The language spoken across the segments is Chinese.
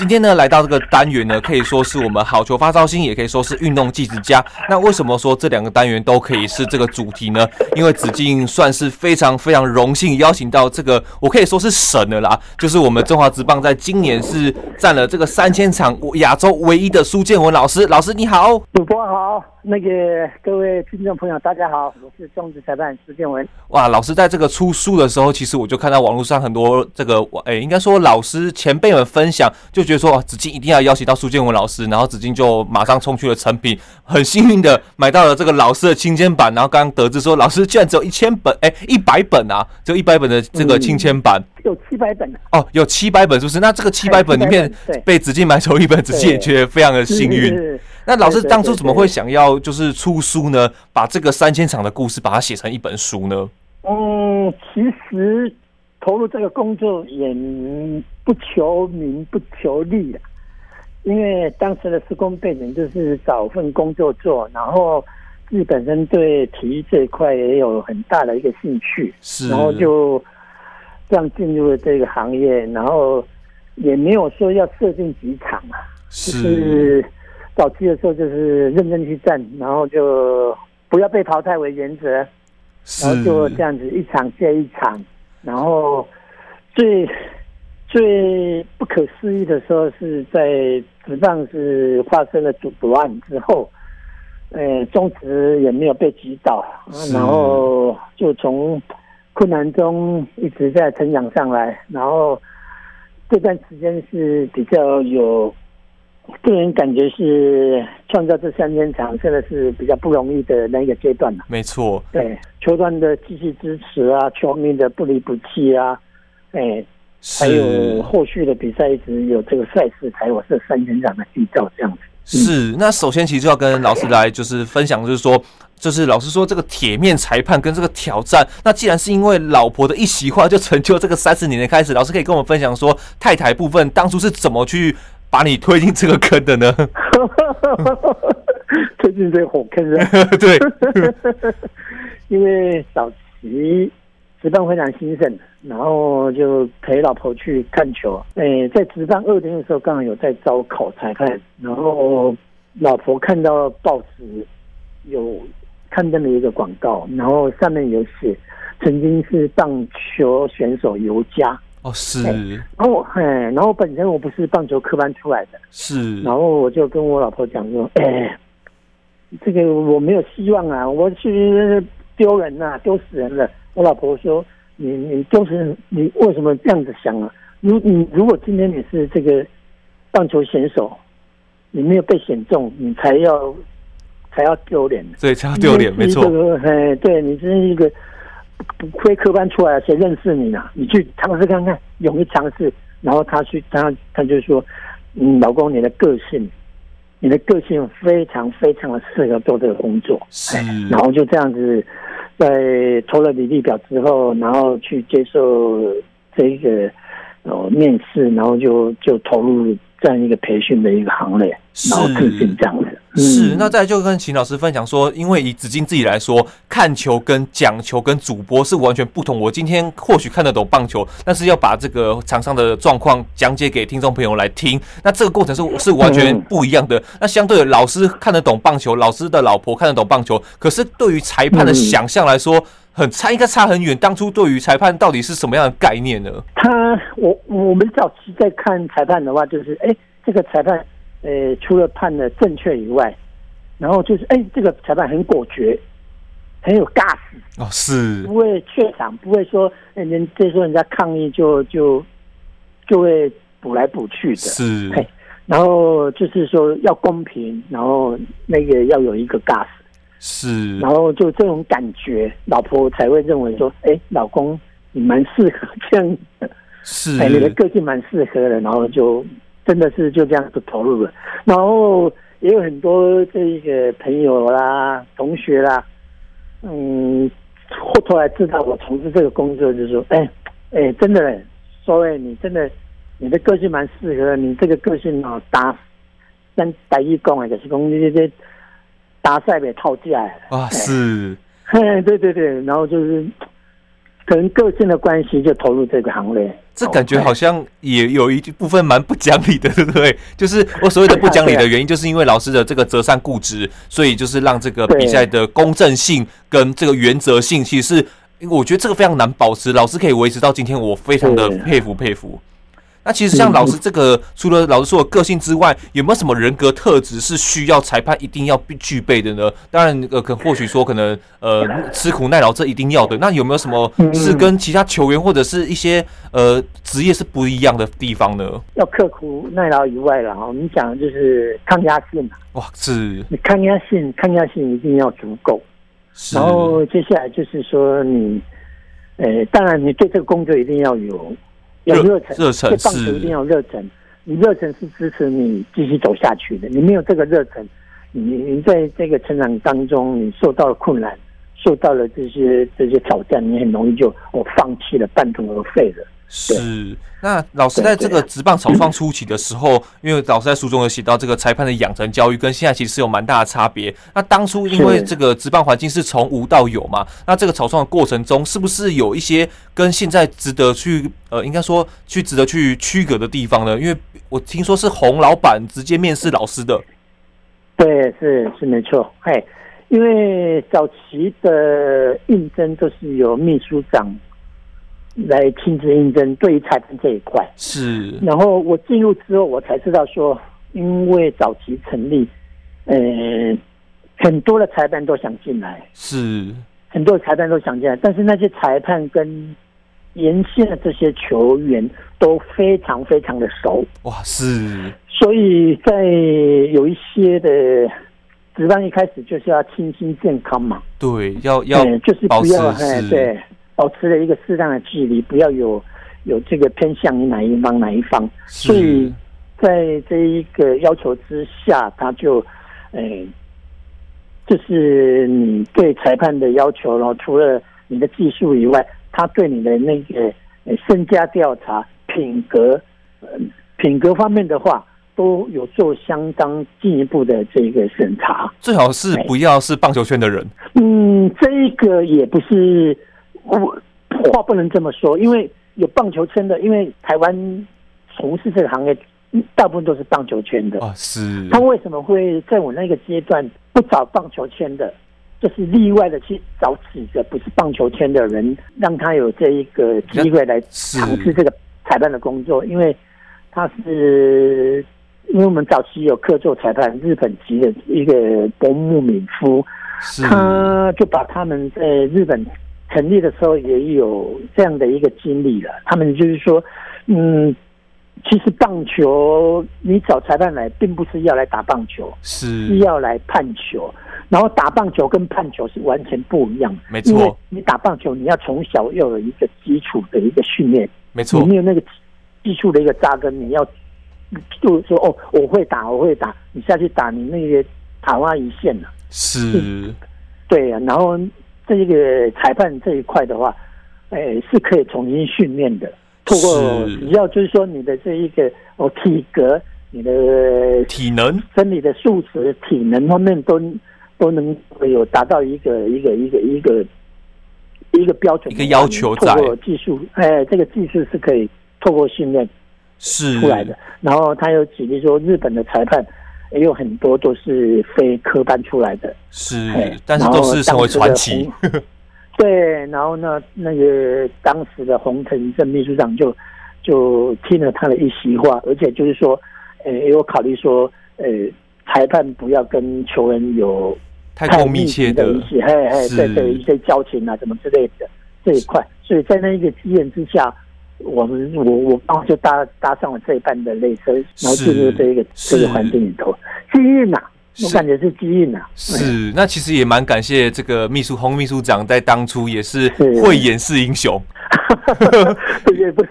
今天呢，来到这个单元呢，可以说是我们好球发招新，也可以说是运动记之家。那为什么说这两个单元都可以是这个主题呢？因为子敬算是非常非常荣幸邀请到这个，我可以说是神的啦，就是我们中华职棒在今年是占了这个三千场亚洲唯一的苏建文老师。老师你好，主播好，那个各位听众朋友大家好，我是中职裁判苏建文。哇，老师在这个出书的时候，其实我就看到网络上很多这个，哎，应该说老师前辈们分享，就觉得说子敬一定要邀请到苏建文老师，然后子敬就马上冲去了诚品，很幸运的买到了这个老师的亲签版，然后刚刚得知说老师居然只有一千本，哎，一百本啊，只有一百本的这个亲签版，有七百本哦，有七百本是不是？那这个七百本里面被子敬买走一本，子敬也觉得非常的幸运。那老师当初怎么会想要就是出书呢？把这个三千场的故事把它写成一本书呢？嗯，其实。投入这个工作也不求名不求利的，因为当时的施工背景就是找份工作做，然后自己本身对体育这一块也有很大的一个兴趣，是，然后就这样进入了这个行业，然后也没有说要设定几场啊，是，就是早期的时候就是认真去战，然后就不要被淘汰为原则，然后就这样子一场接一场。然后最 最不可思议的时候是在职棒是发生了赌博案之后，呃，中职也没有被击倒，然后就从困难中一直在成长上来，然后这段时间是比较有。个人感觉是创造这三千场，真的是比较不容易的那一个阶段了。没错，对球团的继续支持啊，球迷的不离不弃啊，哎，还有后续的比赛一直有这个赛事才有这三千场的缔造这样子。是，那首先其实就要跟老师来就是分享，就是说，就是老师说这个铁面裁判跟这个挑战，那既然是因为老婆的一席话就成就这个三十年的开始，老师可以跟我们分享说，太太部分当初是怎么去。把你推进这个坑的呢？推进这个火坑啊！对，因为早期职棒非常兴盛，然后就陪老婆去看球。哎，在值班二天的时候，刚好有在招考裁判，然后老婆看到报纸有刊登了一个广告，然后上面有写曾经是棒球选手尤佳。哦，是。然后，哎，然后本身我不是棒球科班出来的，是。然后我就跟我老婆讲说，哎，这个我没有希望啊，我去丢人呐、啊，丢死人了。我老婆说，你你就是，你为什么这样子想啊？如你如果今天你是这个棒球选手，你没有被选中，你才要才要丢脸。对，才要丢脸，没错。哎，对你真是一个。不会科班出来，谁认识你呢？你去尝试看看，勇于尝试。然后他去，他他就说：“嗯，老公，你的个性，你的个性非常非常的适合做这个工作。”是。然后就这样子，在投了履历表之后，然后去接受这个呃面试，然后就就投入这样一个培训的一个行列，然后自信这样子。是，那再就跟秦老师分享说，因为以子金自己来说，看球跟讲球跟主播是完全不同。我今天或许看得懂棒球，但是要把这个场上的状况讲解给听众朋友来听，那这个过程是是完全不一样的。那相对，老师看得懂棒球，老师的老婆看得懂棒球，可是对于裁判的想象来说，很差，应该差很远。当初对于裁判到底是什么样的概念呢？他，我我们早期在看裁判的话，就是哎，这个裁判。呃，除了判的正确以外，然后就是，哎，这个裁判很果决，很有尬死哦，是不会怯场，不会说，哎，人这时候人家抗议就就就会补来补去的，是，然后就是说要公平，然后那个要有一个尬死，是，然后就这种感觉，老婆才会认为说，哎，老公你蛮适合这样的，是，哎，你的个性蛮适合的，然后就。真的是就这样子投入了，然后也有很多这个朋友啦、同学啦，嗯，后头来知道我从事这个工作，就是说，哎哎，真的，所以你真的你的个性蛮适合你这个个性哦，打三打一工啊，就是讲你这些打赛被套价啊，是，嘿，对对对，然后就是。可能个性的关系，就投入这个行列。这感觉好像也有一部分蛮不讲理的，对不对？就是我所谓的不讲理的原因，就是因为老师的这个择善固执，所以就是让这个比赛的公正性跟这个原则性，其实是我觉得这个非常难保持。老师可以维持到今天，我非常的佩服佩服。那其实像老师这个，除了老师说的个性之外，有没有什么人格特质是需要裁判一定要必具备的呢？当然，呃，可或许说可能呃吃苦耐劳这一定要的。那有没有什么是跟其他球员或者是一些呃职业是不一样的地方呢？要刻苦耐劳以外了，我们讲的就是抗压性嘛。哇，是你抗压性，抗压性一定要足够。然后接下来就是说你，呃，当然你对这个工作一定要有。有热忱，热忱，棒球一定要热忱。你热忱是支持你继续走下去的。你没有这个热忱，你你在这个成长当中，你受到了困难，受到了这些这些挑战，你很容易就我放弃了，半途而废了。是，那老师在这个职棒草创初期的时候，因为老师在书中有写到这个裁判的养成教育跟现在其实是有蛮大的差别。那当初因为这个职棒环境是从无到有嘛，那这个草创的过程中，是不是有一些跟现在值得去呃，应该说去值得去区隔的地方呢？因为我听说是洪老板直接面试老师的。对，是是没错，嘿，因为早期的应征都是由秘书长。来亲自应征，对于裁判这一块是。然后我进入之后，我才知道说，因为早期成立，呃，很多的裁判都想进来，是很多的裁判都想进来，但是那些裁判跟沿线的这些球员都非常非常的熟，哇，是。所以在有一些的值班一开始就是要清新健康嘛，对，要要就是不要哎对。保持了一个适当的距离，不要有有这个偏向于哪一方哪一方。所以在这一个要求之下，他就，哎、欸，就是你对裁判的要求，然后除了你的技术以外，他对你的那个身家调查、品格，呃，品格方面的话，都有做相当进一步的这个审查。最好是不要是棒球圈的人。嗯，这一个也不是。我话不能这么说，因为有棒球圈的，因为台湾从事这个行业，大部分都是棒球圈的啊。是。他为什么会在我那个阶段不找棒球圈的，就是例外的去找几个不是棒球圈的人，让他有这一个机会来尝试这个裁判的工作？因为他是，因为我们早期有客座裁判，日本籍的一个国木敏夫，他就把他们在日本。成立的时候也有这样的一个经历了。他们就是说，嗯，其实棒球你找裁判来，并不是要来打棒球，是，是要来判球。然后打棒球跟判球是完全不一样。没错，因为你打棒球，你要从小要有一个基础的一个训练。没错，你没有那个基础的一个扎根，你要就是说哦，我会打，我会打，你下去打，你那个昙花一现了。是，对啊，然后。这个裁判这一块的话，哎，是可以重新训练的。透过只要就是说你的这一个哦体格、你的体能、身体的素质、体能方面都都能有达到一个一个一个一个一个标准、一个要求在。透过技术，哎，这个技术是可以透过训练是出来的。然后他又举例说，日本的裁判。也有很多都是非科班出来的，是，但是都是成为传奇。对，然后呢，那个当时的洪腾正秘书长就就听了他的一席话，而且就是说，呃，也有考虑说，呃，裁判不要跟球员有太过密切的一些，嘿嘿，对对，一些交情啊，什么之类的这一块，所以在那一个机缘之下。我们我我刚就搭搭上了这一班的列车，然后进入这个这个环境里头，机运呐，我感觉是机运呐。是，嗯、那其实也蛮感谢这个秘书洪秘书长在当初也是。慧眼识英雄 也不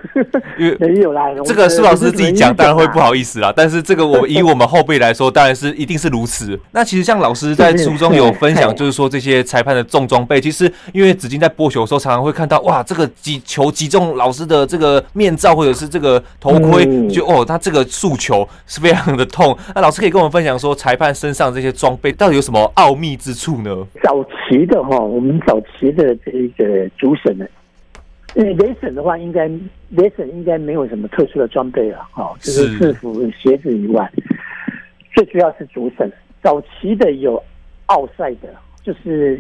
因为 没有啦。这个苏老师自己讲当然会不好意思啦，但是这个我以我们后辈来说，当然是一定是如此。那其实像老师在书中有分享，就是说这些裁判的重装备，其实因为紫金在播球的时候，常常会看到哇，这个击球击中老师的这个面罩或者是这个头盔，就哦，他这个速球是非常的痛。那老师可以跟我们分享说，裁判身上这些装备到底有什么奥秘之处呢？早期的哈，我们早期的这个主审呢。因为雷神的话，应该雷神应该没有什么特殊的装备了，哈，就是制服、鞋子以外，最主要是主审。早期的有奥赛的，就是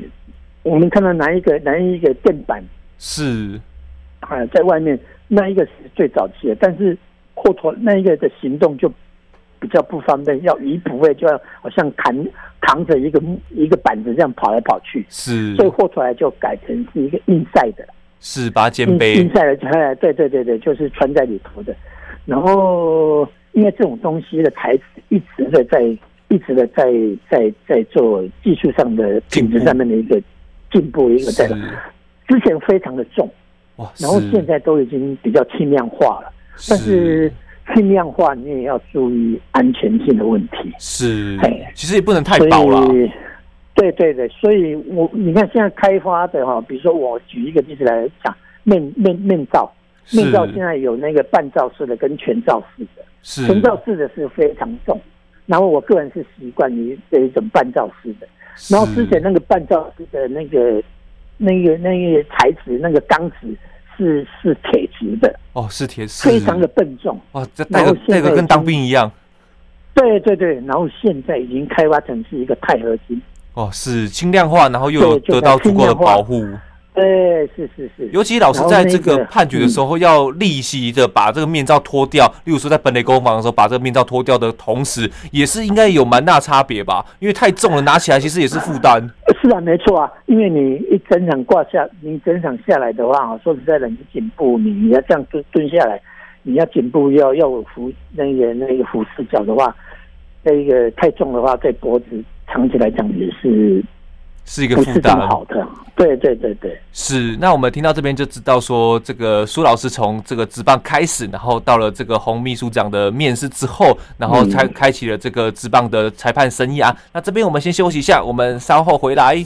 我们看到拿一个拿一个垫板，是啊，在外面那一个是最早期的，但是后头那一个的行动就比较不方便，要移补位就要好像扛扛着一个一个板子这样跑来跑去，是，所以后头来就改成是一个硬赛的。是把肩背，硬赛的，哎，对对对对，就是穿在里头的。然后，因为这种东西的材质一直的在，一直的在在在做技术上的品质上面的一个进步，一个在之前非常的重，哇，然后现在都已经比较轻量化了。但是轻量化你也要注意安全性的问题。是，哎，其实也不能太薄了。对对对，所以我你看现在开发的哈，比如说我举一个例子来讲，面面面罩，面罩现在有那个半罩式的跟全罩式的，是。全罩式的是非常重，然后我个人是习惯于这一种半罩式的，然后之前那个半罩式的那个那个那个材质那个钢子是是铁质的。哦，是铁质，非常的笨重。哦，这那个那个跟当兵一样，对对对，然后现在已经开发成是一个钛合金。哦，是轻量化，然后又有得到足够的保护。对，是是是。尤其老师在这个判决的时候，要立即的把这个面罩脱掉。例如说，在本垒攻防的时候，把这个面罩脱掉的同时，也是应该有蛮大差别吧？因为太重了，拿起来其实也是负担。是啊，没错啊。因为你一整场挂下，你整场下来的话，说实在的，你颈部你你要这样蹲蹲下来，你要颈部要要扶那个那个俯视角的话，那个太重的话，在脖子。长期来讲也是是一个负担，好的，对对对对，是。那我们听到这边就知道说，这个苏老师从这个职棒开始，然后到了这个洪秘书长的面试之后，然后才开启了这个职棒的裁判生涯。那这边我们先休息一下，我们稍后回来。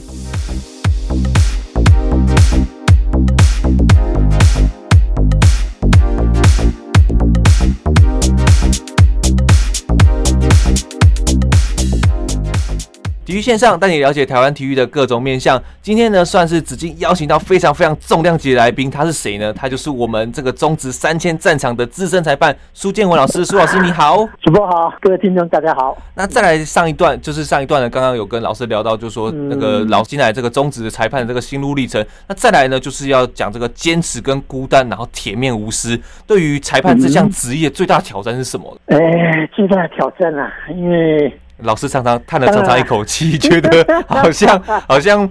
体育线上带你了解台湾体育的各种面向。今天呢，算是紫金邀请到非常非常重量级的来宾，他是谁呢？他就是我们这个中职三千战场的资深裁判苏建文老师。苏老师你好，主播好，各位听众大家好。那再来上一段，就是上一段呢，刚刚有跟老师聊到，就是说那个老进来这个中职的裁判的这个心路历程。那再来呢，就是要讲这个坚持跟孤单，然后铁面无私。对于裁判这项职业，最大的挑战是什么？哎、嗯，最大的挑战啊，因为。老师常常叹了长长一口气，觉得好像 好像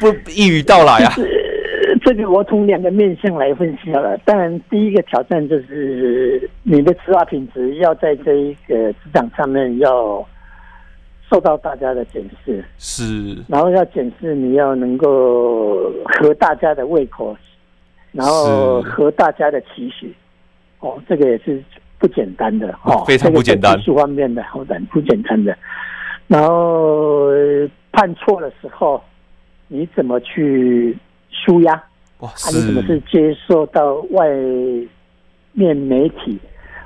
不一语道来啊。这个我从两个面向来分析好了。当然，第一个挑战就是你的执法品质要在这一个职场上面要受到大家的检视，是。然后要检视你要能够合大家的胃口，然后合大家的期许。哦，这个也是。不简单的哦，非常不简单。技术方面的，好的，不简单的。然后判错的时候，你怎么去舒压？哇，啊，你怎么是接受到外面媒体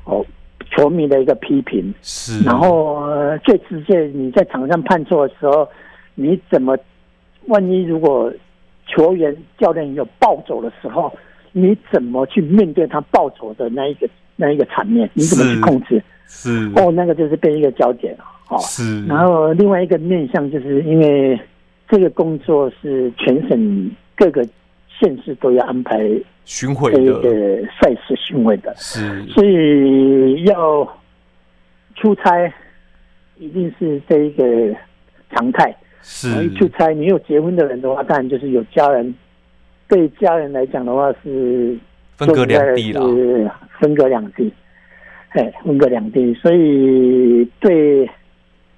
哦球迷的一个批评？是。然后最直接，你在场上判错的时候，你怎么？万一如果球员教练有暴走的时候，你怎么去面对他暴走的那一个？那一个场面，你怎么去控制？是哦，那个就是变一个焦点哦。是，然后另外一个面向，就是因为这个工作是全省各个县市都要安排巡回的赛事巡回的，是，所以要出差一定是这一个常态。是，一出差，你有结婚的人的话，当然就是有家人。对家人来讲的话是。分隔两地分隔两地，哎，分隔两地，所以对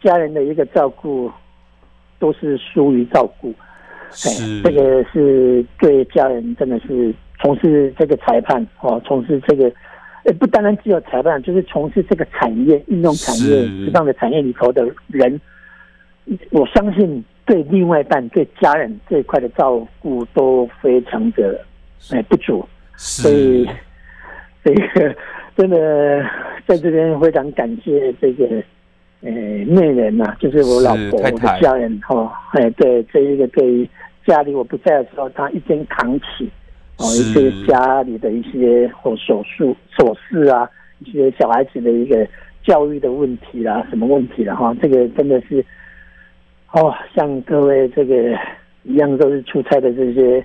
家人的一个照顾都是疏于照顾，是。这个是对家人真的是从事这个裁判哦，从事这个，呃，不单单只有裁判，就是从事这个产业、运动产业、职棒的产业里头的人，我相信对另外一半、对家人这一块的照顾都非常的哎不足，所以这个真的在这边非常感谢这个。呃，内人呐，就是我老婆，我的家人哈，哎，对，这一个对于家里我不在的时候，他一肩扛起，哦，一些家里的一些或手术、琐事啊，一些小孩子的一个教育的问题啦，什么问题了哈，这个真的是，哦，像各位这个一样都是出差的这些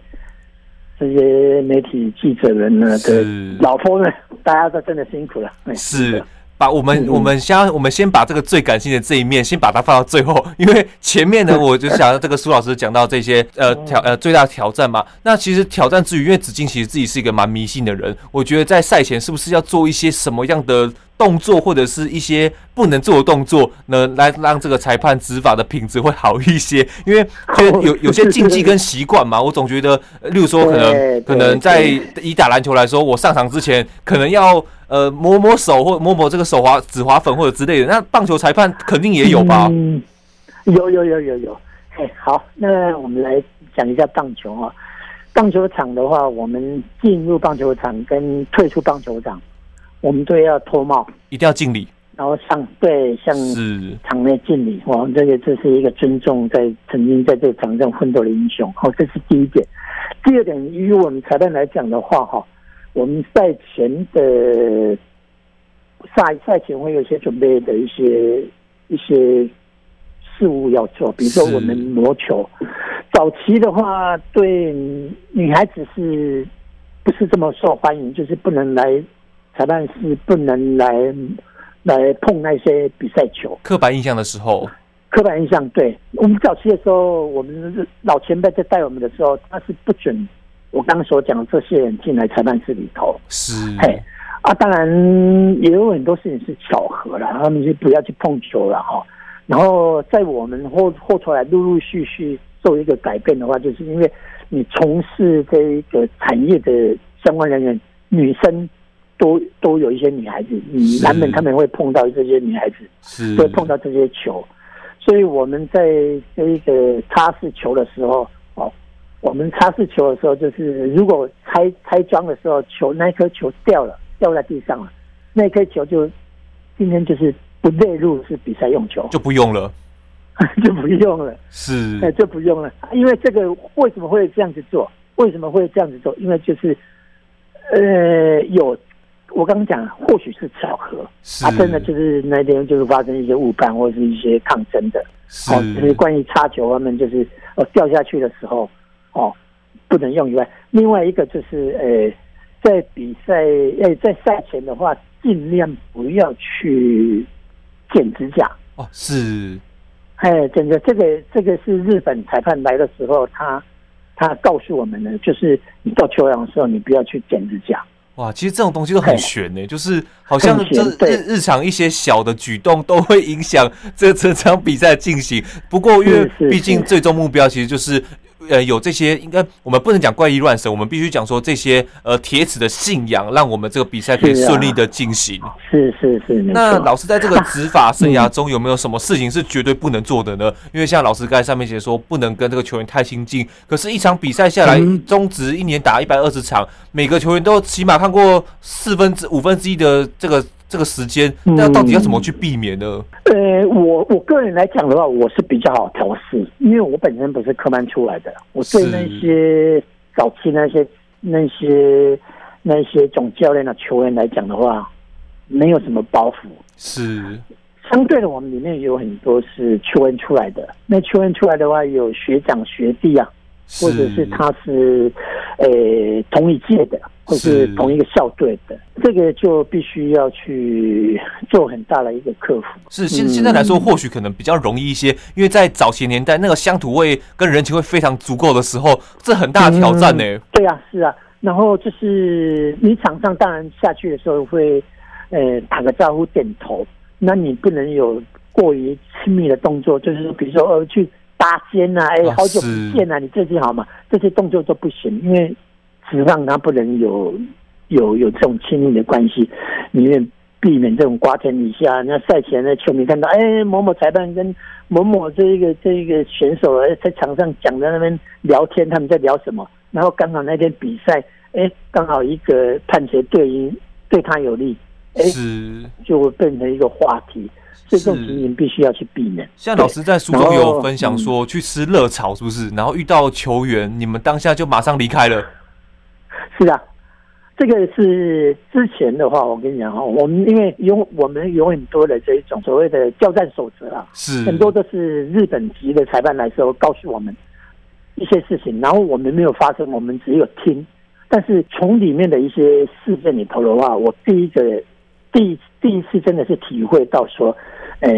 这些媒体记者们呢的老婆们，大家都真的辛苦了，是。把我们我们先我们先把这个最感性的这一面先把它放到最后，因为前面呢，我就想到这个苏老师讲到这些呃挑呃最大的挑战嘛。那其实挑战之余，因为子敬其实自己是一个蛮迷信的人，我觉得在赛前是不是要做一些什么样的动作，或者是一些不能做的动作呢，来让这个裁判执法的品质会好一些？因为就有有些禁忌跟习惯嘛，我总觉得，例如说可能可能在以打篮球来说，我上场之前可能要。呃，摸摸手或摸摸这个手滑指滑粉或者之类的，那棒球裁判肯定也有吧？嗯，有有有有有。哎，好，那我们来讲一下棒球啊。棒球场的话，我们进入棒球场跟退出棒球场，我们都要脱帽，一定要敬礼，然后向对向场内敬礼。哇，这个这是一个尊重在曾经在这个场上奋斗的英雄。好，这是第一点。第二点，于我们裁判来讲的话，哈。我们赛前的赛赛前会有一些准备的一些一些事务要做，比如说我们磨球。早期的话，对女孩子是不是这么受欢迎？就是不能来裁判是，不能来来碰那些比赛球。刻板印象的时候，刻板印象，对我们早期的时候，我们老前辈在带我们的时候，他是不准。我刚刚所讲的这些人进来裁判室里头是，嘿啊，当然也有很多事情是巧合了，他们就不要去碰球了哈。然后在我们后后出来陆陆续续做一个改变的话，就是因为你从事这一个产业的相关人员，女生都都有一些女孩子，你难免他们会碰到这些女孩子，是会碰到这些球，所以我们在这一个擦拭球的时候。哦我们擦拭球的时候，就是如果拆拆装的时候，球那颗球掉了，掉在地上了，那颗球就今天就是不列入是比赛用球，就不用了，就不用了，是，就不用了。因为这个为什么会这样子做？为什么会这样子做？因为就是呃，有我刚刚讲，或许是巧合，啊真的就是那天就是发生一些误判或者是一些抗争的，哦，就是关于擦球方面，就是呃掉下去的时候。哦，不能用以外，另外一个就是，呃，在比赛，呃，在赛前的话，尽量不要去剪指甲。哦，是，哎，真的，这个这个是日本裁判来的时候，他他告诉我们的，就是你到球场的时候，你不要去剪指甲。哇，其实这种东西都很悬呢，就是好像这日日常一些小的举动都会影响这这场比赛进行。不过，因为毕竟最终目标其实就是。呃，有这些应该我们不能讲怪力乱神，我们必须讲说这些呃铁齿的信仰，让我们这个比赛可以顺利的进行。是是是。那老师在这个执法生涯 中有没有什么事情是绝对不能做的呢？因为像老师刚才上面写说，不能跟这个球员太亲近。可是，一场比赛下来，中职一年打一百二十场，每个球员都起码看过四分之五分之一的这个。这个时间，那到底要怎么去避免呢？呃，我我个人来讲的话，我是比较好调试，因为我本身不是科班出来的，我对那些早期那些那些那些总教练的球员来讲的话，没有什么包袱。是相对的，我们里面有很多是球员出来的，那球员出来的话，有学长学弟啊。或者是他是，呃，同一届的，或是同一个校队的，这个就必须要去做很大的一个克服。是现现在来说，或许可能比较容易一些，因为在早些年代，那个乡土味跟人情味非常足够的时候，这很大的挑战呢、嗯。对啊，是啊。然后就是你场上当然下去的时候会，呃，打个招呼、点头，那你不能有过于亲密的动作，就是比如说呃去。搭肩呐，哎，好久不见啊，你最近好吗？这些动作都不行，因为职棒他不能有有有这种亲密的关系，宁愿避免这种瓜田李下。那赛前的球迷看到，哎，某某裁判跟某某这一个这一个选手在场上讲在那边聊天，他们在聊什么？然后刚好那天比赛，哎，刚好一个判决对于对他有利，哎，就会变成一个话题。这种情形必须要去避免。像老师在书中有分享说，去吃热炒是不是？然后遇到球员，你们当下就马上离开了。是啊，这个是之前的话，我跟你讲哈，我们因为有我们有很多的这一种所谓的交战守则啊，是很多都是日本籍的裁判来时候告诉我们一些事情，然后我们没有发生，我们只有听。但是从里面的一些事件里头的话，我第一个第第一次真的是体会到说。呃，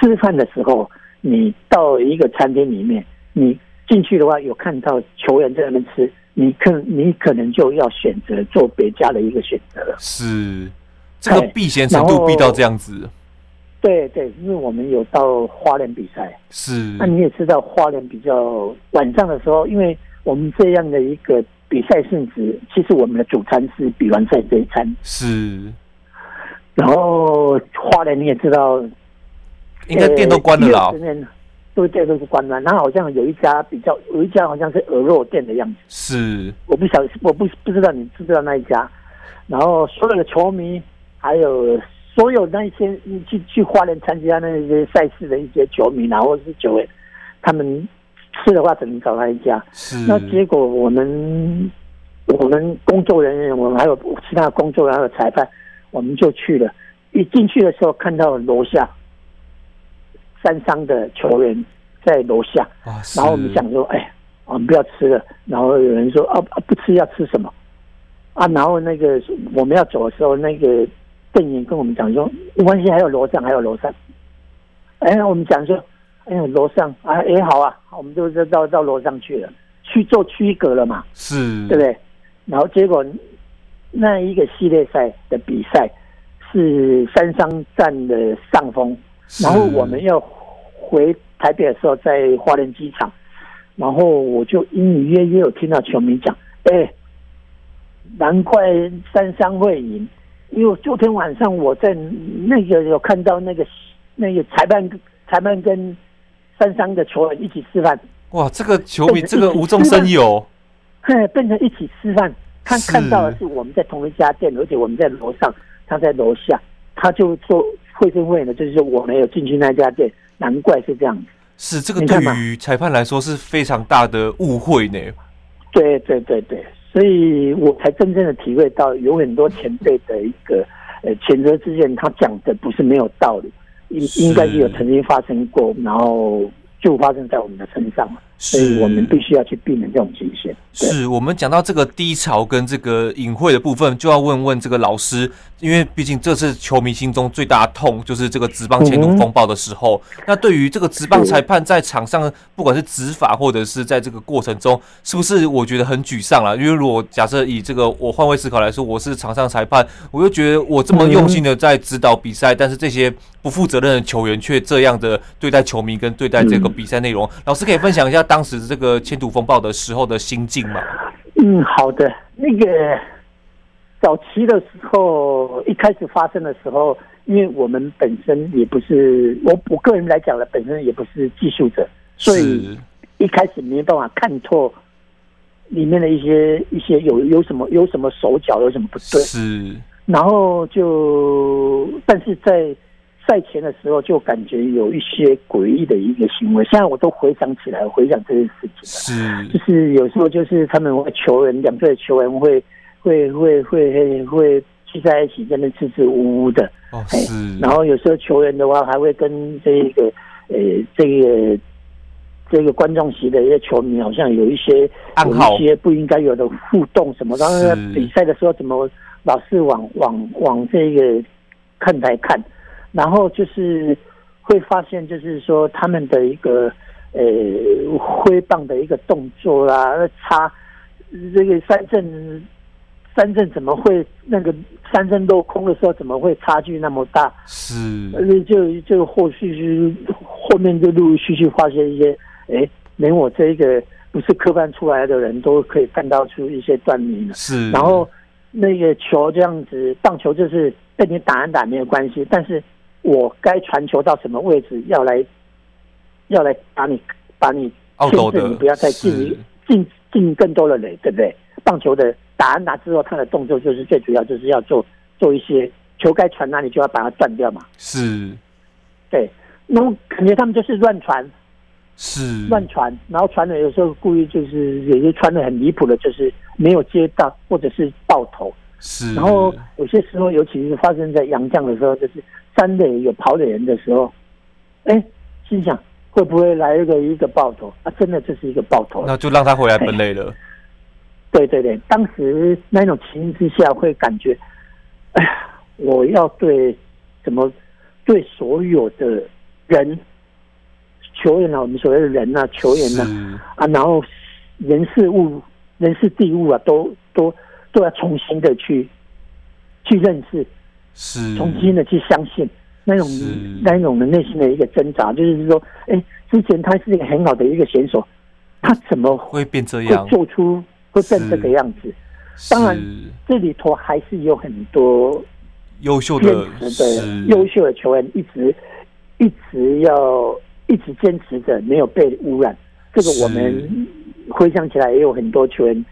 吃饭的时候，你到一个餐厅里面，你进去的话，有看到球员在那边吃，你可你可能就要选择做别家的一个选择了。是，这个避嫌程度避到这样子。对对，因为我们有到花莲比赛，是。那你也知道，花莲比较晚上的时候，因为我们这样的一个比赛性质，其实我们的主餐是比完赛这一餐。是。然后花莲你也知道。应该店都关了啦，都店都是关了。然后好像有一家比较，有一家好像是鹅肉店的样子。是，我不晓，我不不知道你知不知道那一家。然后所有的球迷，还有所有那些去去花莲参加那些赛事的一些球迷，然后是球员，他们吃的话只能找那一家。是。那结果我们我们工作人员，我们还有其他工作人员还有裁判，我们就去了。一进去的时候，看到楼下。三商的球员在楼下，然后我们想说，哎，我们不要吃了。然后有人说，啊，不吃要吃什么？啊，然后那个我们要走的时候，那个店员跟我们讲说，没关系，还有楼上，还有楼上。哎，我们讲说，哎，楼上啊，哎，好啊，我们就到到楼上去了，去做区隔了嘛，是，对不对？然后结果那一个系列赛的比赛是三商占的上风。然后我们要回台北的时候，在花莲机场，然后我就隐隐约约有听到球迷讲：“哎，难怪三商会赢，因为昨天晚上我在那个有看到那个那个裁判裁判跟三商的球员一起吃饭。”哇，这个球迷这个无中生有，嘿，变成一起吃饭。看看到的是我们在同一家店，而且我们在楼上，他在楼下，他就说。会是会呢，就是说我没有进去那家店，难怪是这样子。是这个对于裁判来说是非常大的误会呢。对对对对，所以我才真正的体会到，有很多前辈的一个呃前车之鉴，他讲的不是没有道理，应应该是有曾经发生过，然后就发生在我们的身上。所以我们必须要去避免这种情形。是我们讲到这个低潮跟这个隐晦的部分，就要问问这个老师，因为毕竟这是球迷心中最大的痛，就是这个职棒前途风暴的时候。嗯、那对于这个职棒裁判在场上，不管是执法或者是在这个过程中，是不是我觉得很沮丧了？因为如果假设以这个我换位思考来说，我是场上裁判，我就觉得我这么用心的在指导比赛，但是这些不负责任的球员却这样的对待球迷跟对待这个比赛内容，老师可以分享一下。当时这个千土风暴的时候的心境嘛？嗯，好的。那个早期的时候，一开始发生的时候，因为我们本身也不是我我个人来讲呢，本身也不是技术者，所以一开始没办法看透里面的一些一些有有什么有什么手脚有什么不对。是，然后就但是在。赛前的时候就感觉有一些诡异的一个行为，现在我都回想起来，回想这件事情是，就是有时候就是他们会球员两队的球员会会会会会聚在一起，在那支支吾吾的哦，是。然后有时候球员的话还会跟这个呃这个这个观众席的一些球迷好像有一些有一些不应该有的互动什么，然后比赛的时候怎么老是往往往这个看台看。然后就是会发现，就是说他们的一个呃挥棒的一个动作啦，差这个三振三振怎么会那个三振落空的时候怎么会差距那么大？是，就就后续是后面就陆陆续续发现一些哎，连我这一个不是科班出来的人都可以看到出一些端倪了。是，然后那个球这样子，棒球就是被你打一打没有关系，但是我该传球到什么位置，要来要来把你把你限制，你不要再进进进更多的垒，对不对？棒球的打安打之后，他的动作就是最主要，就是要做做一些球该传哪里就要把它断掉嘛。是，对。那我感觉他们就是乱传，是乱传，然后传的有时候故意就是有些传的很离谱的，就是没有接到或者是爆头。是。然后有些时候，尤其是发生在洋将的时候，就是三垒有跑垒人的时候，哎，心想会不会来一个一个爆头啊？真的就是一个爆头，那就让他回来本垒了。对对对，当时那种情形之下，会感觉，哎呀，我要对怎么对所有的人、球员啊，我们所谓的人啊，球员呢啊，啊，然后人事物、人事地物啊，都都都要重新的去去认识，是重新的去相信那种那一种的内心的一个挣扎，就是说，哎，之前他是一个很好的一个选手，他怎么会变这样？会做出？会变这个样子，当然这里头还是有很多优秀的、优秀的球员，一直一直要一直坚持着没有被污染。这个我们回想起来也有很多球员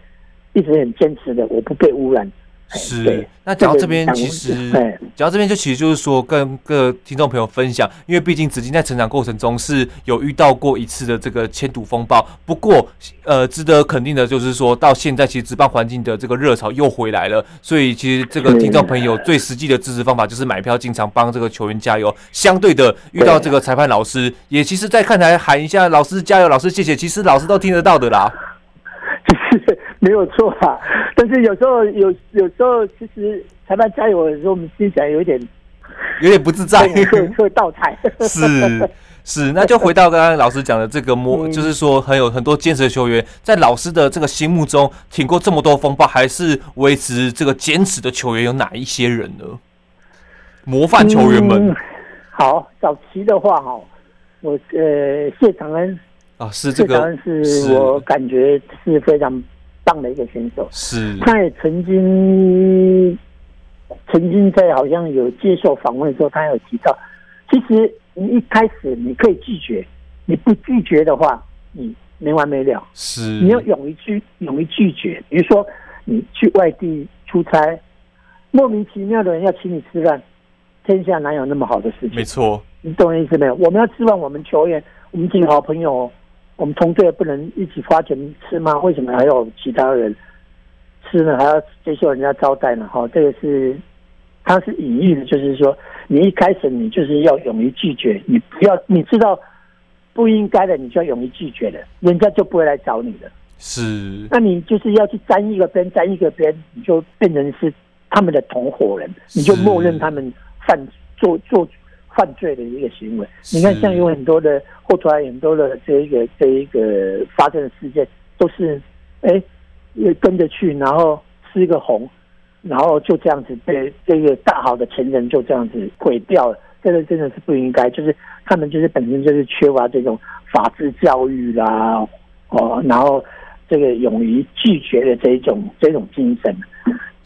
一直很坚持的，我不被污染。是，那讲到这边，其实讲到这边就其实就是说，跟各听众朋友分享，因为毕竟紫金在成长过程中是有遇到过一次的这个迁赌风暴。不过，呃，值得肯定的就是说到现在，其实职棒环境的这个热潮又回来了。所以，其实这个听众朋友最实际的支持方法就是买票经常帮这个球员加油。相对的，遇到这个裁判老师，也其实在看台喊一下“老师加油，老师谢谢”，其实老师都听得到的啦。就 是没有错啊，但是有时候有有时候，其实裁判加油的时候，我们心想有点有点不自在，会会倒彩。是是，那就回到刚刚老师讲的这个模，就是说很有很多坚持的球员，在老师的这个心目中，挺过这么多风暴，还是维持这个坚持的球员有哪一些人呢？模范球员们。嗯、好，早期的话哈，我呃谢长恩。啊，是这个，是我感觉是非常棒的一个选手。是，他也曾经曾经在好像有接受访问的时候，他有提到，其实你一开始你可以拒绝，你不拒绝的话，你没完没了。是，你要勇于拒，勇于拒绝。比如说，你去外地出差，莫名其妙的人要请你吃饭，天下哪有那么好的事情？没错，你懂我意思没有？我们要指望我们球员，我们几个好朋友。我们同队不能一起花钱吃吗？为什么还有其他人吃呢？还要接受人家招待呢？哈，这个是他是隐喻的，就是说你一开始你就是要勇于拒绝，你不要你知道不应该的，你就要勇于拒绝的，人家就不会来找你了。是，那你就是要去沾一个边，沾一个边，你就变成是他们的同伙人，你就默认他们犯做做。犯罪的一个行为，你看，像有很多的后台很多的这一个这一个发生的事件，都是哎，跟着去，然后吃个红，然后就这样子被这个大好的前程就这样子毁掉了，这个真的是不应该，就是他们就是本身就是缺乏这种法治教育啦，哦，然后这个勇于拒绝的这一种这种精神。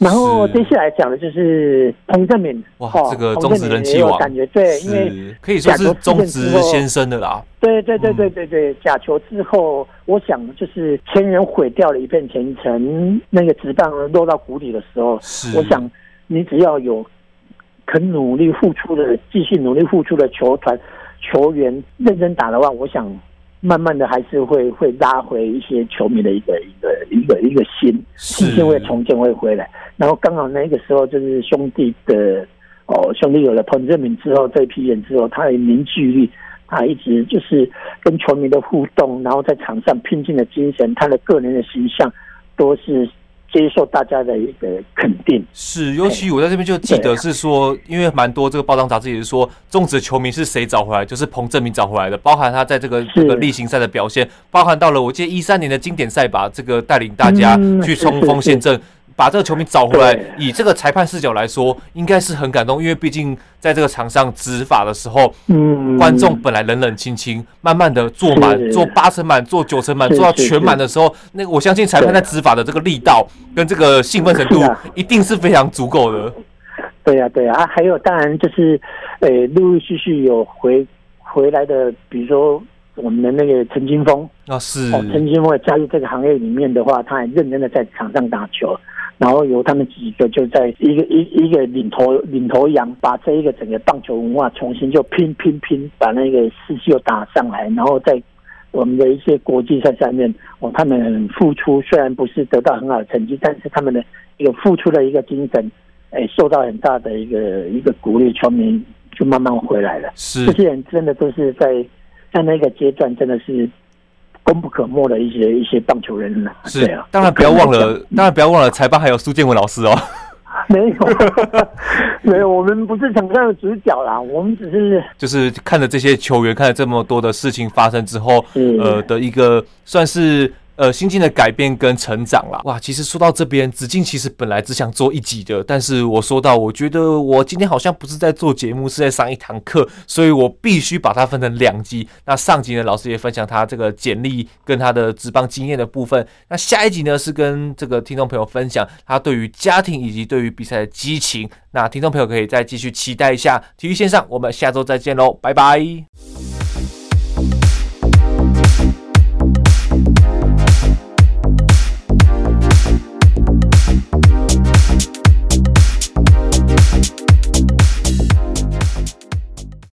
然后接下来讲的就是彭正敏，哇，这个中职人气王，感觉对，因为可以说是中职先生的啦。对对对对对对，假球之后，我想就是前人毁掉了一片前程，那个职棒落到谷底的时候，我想你只要有肯努力付出的、继续努力付出的球团球员认真打的话，我想。慢慢的还是会会拉回一些球迷的一个一个一个一个心，信心会重建会回来。然后刚好那个时候就是兄弟的哦，兄弟有了彭振明之后，这批人之后，他的凝聚力，他一直就是跟球迷的互动，然后在场上拼尽的精神，他的个人的形象都是。接受大家的一个肯定。是，尤其我在这边就记得是说，因为蛮多这个报章杂志也是说，中职球迷是谁找回来，就是彭正明找回来的，包含他在这个这个例行赛的表现，包含到了我记得一三年的经典赛吧，这个带领大家去冲锋陷阵。把这个球迷找回来，以这个裁判视角来说，应该是很感动，因为毕竟在这个场上执法的时候，嗯，观众本来冷冷清清，慢慢的坐满，坐八成满，坐九成满，坐到全满的时候，那个我相信裁判在执法的这个力道跟这个兴奋程度，一定是非常足够的。对呀，对呀，啊，还有当然就是，呃，陆陆续续有回回来的，比如说我们的那个陈金峰。啊，是。陈金峰加入这个行业里面的话，他还认真的在场上打球，然后由他们几个就在一个一一个领头领头羊，把这一个整个棒球文化重新就拼拼拼，把那个士气又打上来，然后在我们的一些国际赛上面，哦，他们付出虽然不是得到很好的成绩，但是他们的一个付出的一个精神。哎，受到很大的一个一个鼓励，球迷就慢慢回来了。是，这些人真的都是在在那个阶段，真的是功不可没的一些一些棒球人呢。是啊，当然不要忘了，当然不要忘了，裁判还有苏建文老师哦。没有，没有，我们不是场上的主角啦，我们只是就是看着这些球员，看着这么多的事情发生之后，呃的一个算是。呃，心境的改变跟成长啦，哇，其实说到这边，子敬其实本来只想做一集的，但是我说到，我觉得我今天好像不是在做节目，是在上一堂课，所以我必须把它分成两集。那上集呢，老师也分享他这个简历跟他的职棒经验的部分，那下一集呢，是跟这个听众朋友分享他对于家庭以及对于比赛的激情。那听众朋友可以再继续期待一下体育线上，我们下周再见喽，拜拜。